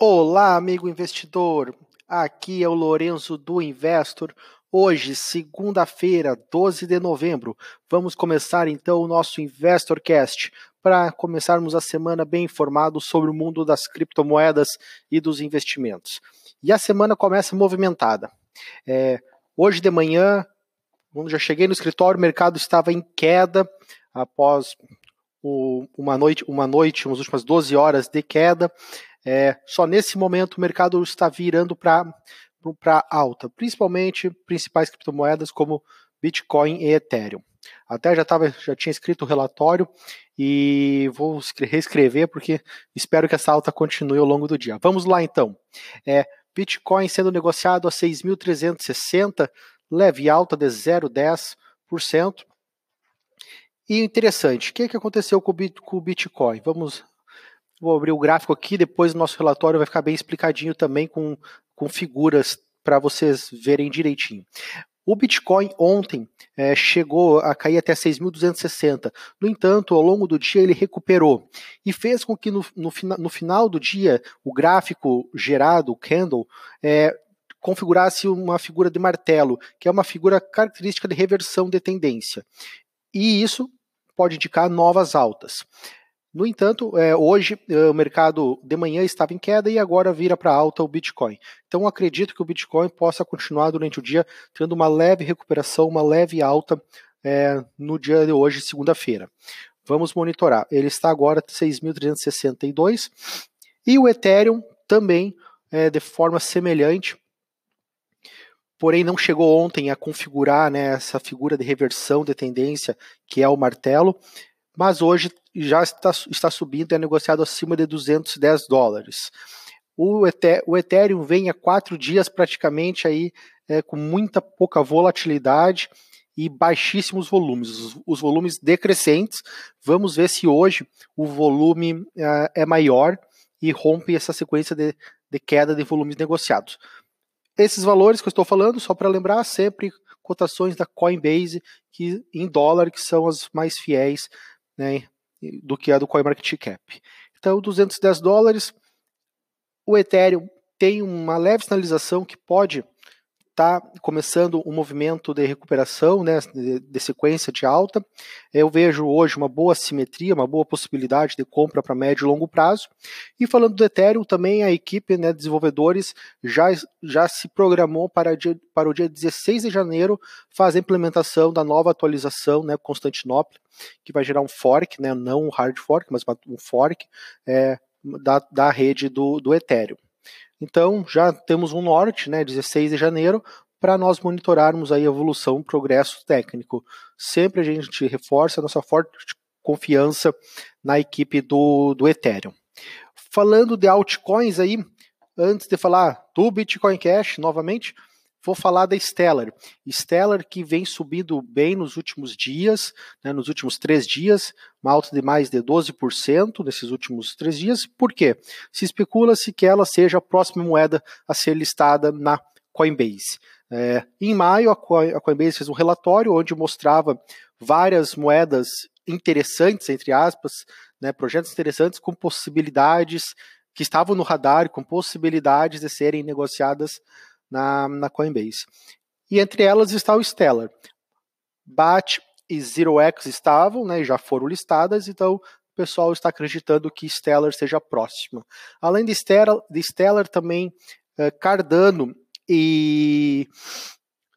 Olá, amigo investidor. Aqui é o Lorenzo do Investor. Hoje, segunda-feira, 12 de novembro, vamos começar então o nosso InvestorCast para começarmos a semana bem informados sobre o mundo das criptomoedas e dos investimentos. E a semana começa movimentada. É, hoje de manhã, quando já cheguei no escritório, o mercado estava em queda após o, uma noite, uma noite, umas últimas 12 horas de queda. É, só nesse momento o mercado está virando para alta, principalmente principais criptomoedas como Bitcoin e Ethereum. Até já, tava, já tinha escrito o relatório e vou reescrever porque espero que essa alta continue ao longo do dia. Vamos lá então. É, Bitcoin sendo negociado a 6.360, leve alta de 0,10%. E interessante, o que, que aconteceu com o Bitcoin? Vamos Vou abrir o gráfico aqui, depois o nosso relatório vai ficar bem explicadinho também com, com figuras para vocês verem direitinho. O Bitcoin ontem é, chegou a cair até 6.260. No entanto, ao longo do dia ele recuperou e fez com que no, no, no final do dia o gráfico gerado, o candle, é, configurasse uma figura de martelo, que é uma figura característica de reversão de tendência. E isso pode indicar novas altas. No entanto, é, hoje é, o mercado de manhã estava em queda e agora vira para alta o Bitcoin. Então acredito que o Bitcoin possa continuar durante o dia tendo uma leve recuperação, uma leve alta é, no dia de hoje, segunda-feira. Vamos monitorar. Ele está agora 6.362 e o Ethereum também é, de forma semelhante. Porém, não chegou ontem a configurar né, essa figura de reversão de tendência que é o martelo mas hoje já está, está subindo é negociado acima de 210 dólares. O, Ethereum vem há quatro dias praticamente aí é, com muita pouca volatilidade e baixíssimos volumes, os, os, volumes decrescentes. Vamos ver se hoje o volume é, é maior e rompe essa sequência de, de queda de volumes negociados. Esses valores que eu estou falando, só para lembrar, sempre cotações da Coinbase que em dólar que são as mais fiéis né, do que a do CoinMarketCap. Então, 210 dólares. O Ethereum tem uma leve sinalização que pode está começando um movimento de recuperação, né, de, sequência de alta. Eu vejo hoje uma boa simetria, uma boa possibilidade de compra para médio e longo prazo. E falando do Ethereum, também a equipe né, de desenvolvedores já, já se programou para, dia, para o dia 16 de janeiro fazer a implementação da nova atualização, né, Constantinopla, que vai gerar um fork, né, não um hard fork, mas um fork é, da, da rede do, do Ethereum. Então, já temos um norte, né, 16 de janeiro, para nós monitorarmos a evolução, o progresso técnico. Sempre a gente reforça a nossa forte confiança na equipe do, do Ethereum. Falando de altcoins aí, antes de falar do Bitcoin Cash novamente, Vou falar da Stellar. Stellar que vem subindo bem nos últimos dias, né, nos últimos três dias, uma alta de mais de 12% nesses últimos três dias. Por quê? Se especula-se que ela seja a próxima moeda a ser listada na Coinbase. É, em maio, a Coinbase fez um relatório onde mostrava várias moedas interessantes, entre aspas, né, projetos interessantes com possibilidades que estavam no radar, com possibilidades de serem negociadas na, na Coinbase. E entre elas está o Stellar. BAT e ZeroX estavam, né, já foram listadas, então o pessoal está acreditando que Stellar seja próxima. Além de Stellar, de Stellar também eh, Cardano e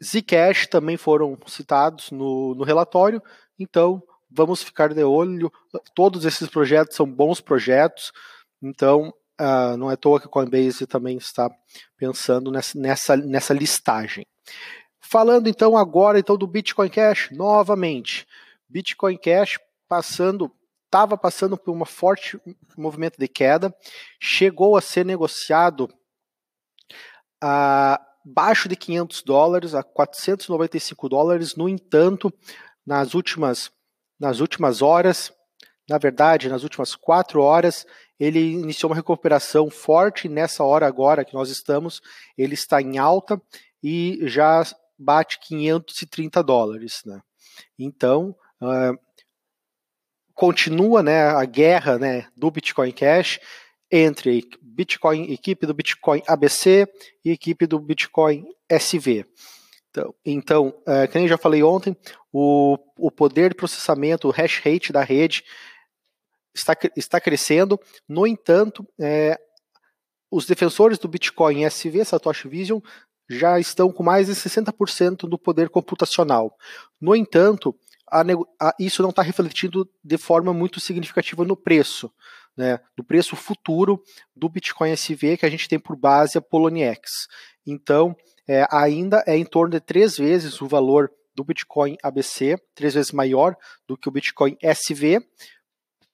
Zcash também foram citados no, no relatório, então vamos ficar de olho. Todos esses projetos são bons projetos, então Uh, não é à toa que a Coinbase também está pensando nessa, nessa, nessa listagem. Falando então agora então do Bitcoin Cash, novamente. Bitcoin Cash passando, estava passando por um forte movimento de queda, chegou a ser negociado abaixo de 500 dólares, a 495 dólares. No entanto, nas últimas, nas últimas horas, na verdade, nas últimas quatro horas, ele iniciou uma recuperação forte. Nessa hora agora que nós estamos, ele está em alta e já bate 530 dólares. Né? Então, uh, continua né, a guerra né, do Bitcoin Cash. entre Bitcoin, equipe do Bitcoin ABC e equipe do Bitcoin SV. Então, então como eu já falei ontem, o, o poder de processamento, o hash rate da rede está, está crescendo. No entanto, é, os defensores do Bitcoin SV, Satoshi Vision, já estão com mais de 60% do poder computacional. No entanto, a, a, isso não está refletindo de forma muito significativa no preço, né, do preço futuro do Bitcoin SV que a gente tem por base a Poloniex. Então, é, ainda é em torno de três vezes o valor do Bitcoin ABC, três vezes maior do que o Bitcoin SV,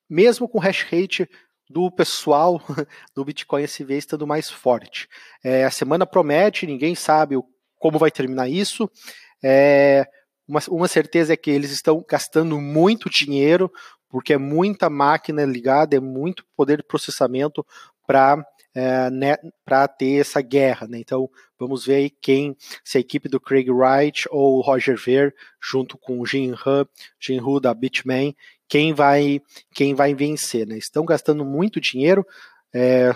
mesmo com o hash rate do pessoal do Bitcoin SV estando mais forte. É, a semana promete, ninguém sabe como vai terminar isso. É, uma, uma certeza é que eles estão gastando muito dinheiro, porque é muita máquina ligada, é muito poder de processamento para é, né, para ter essa guerra. Né? Então, vamos ver aí quem, se a equipe do Craig Wright ou o Roger Ver, junto com o Jim Hu, Jim Hu da Bitmain, quem vai, quem vai vencer. Né? Estão gastando muito dinheiro é,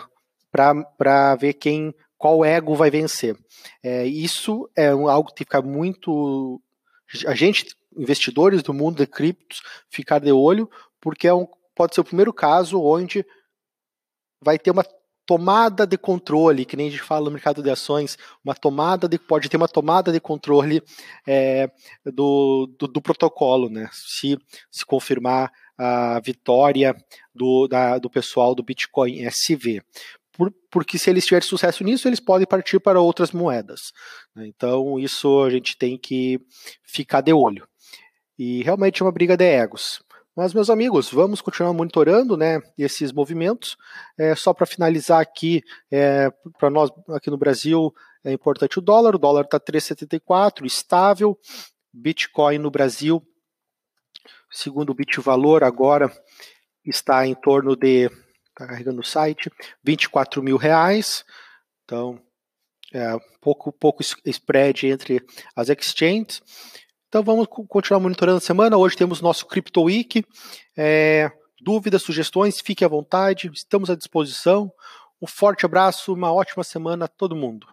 para ver quem qual ego vai vencer. É, isso é algo que tem que ficar muito. A gente, investidores do mundo de criptos, ficar de olho, porque é um, pode ser o primeiro caso onde vai ter uma tomada de controle, que nem a gente fala no mercado de ações, uma tomada de, pode ter uma tomada de controle é, do, do, do, protocolo, né? Se, se confirmar a vitória do, da, do pessoal do Bitcoin SV. Por, porque se eles tiverem sucesso nisso, eles podem partir para outras moedas. Né? Então, isso a gente tem que ficar de olho. E realmente é uma briga de egos. Mas, meus amigos, vamos continuar monitorando né, esses movimentos. É, só para finalizar aqui, é, para nós aqui no Brasil, é importante o dólar. O dólar está 3,74, estável. Bitcoin no Brasil, segundo o Bitvalor, agora está em torno de, está carregando o site, 24 mil reais. Então, é, pouco, pouco spread entre as exchanges. Então vamos continuar monitorando a semana. Hoje temos nosso Crypto Week. É, dúvidas, sugestões, fique à vontade, estamos à disposição. Um forte abraço, uma ótima semana a todo mundo.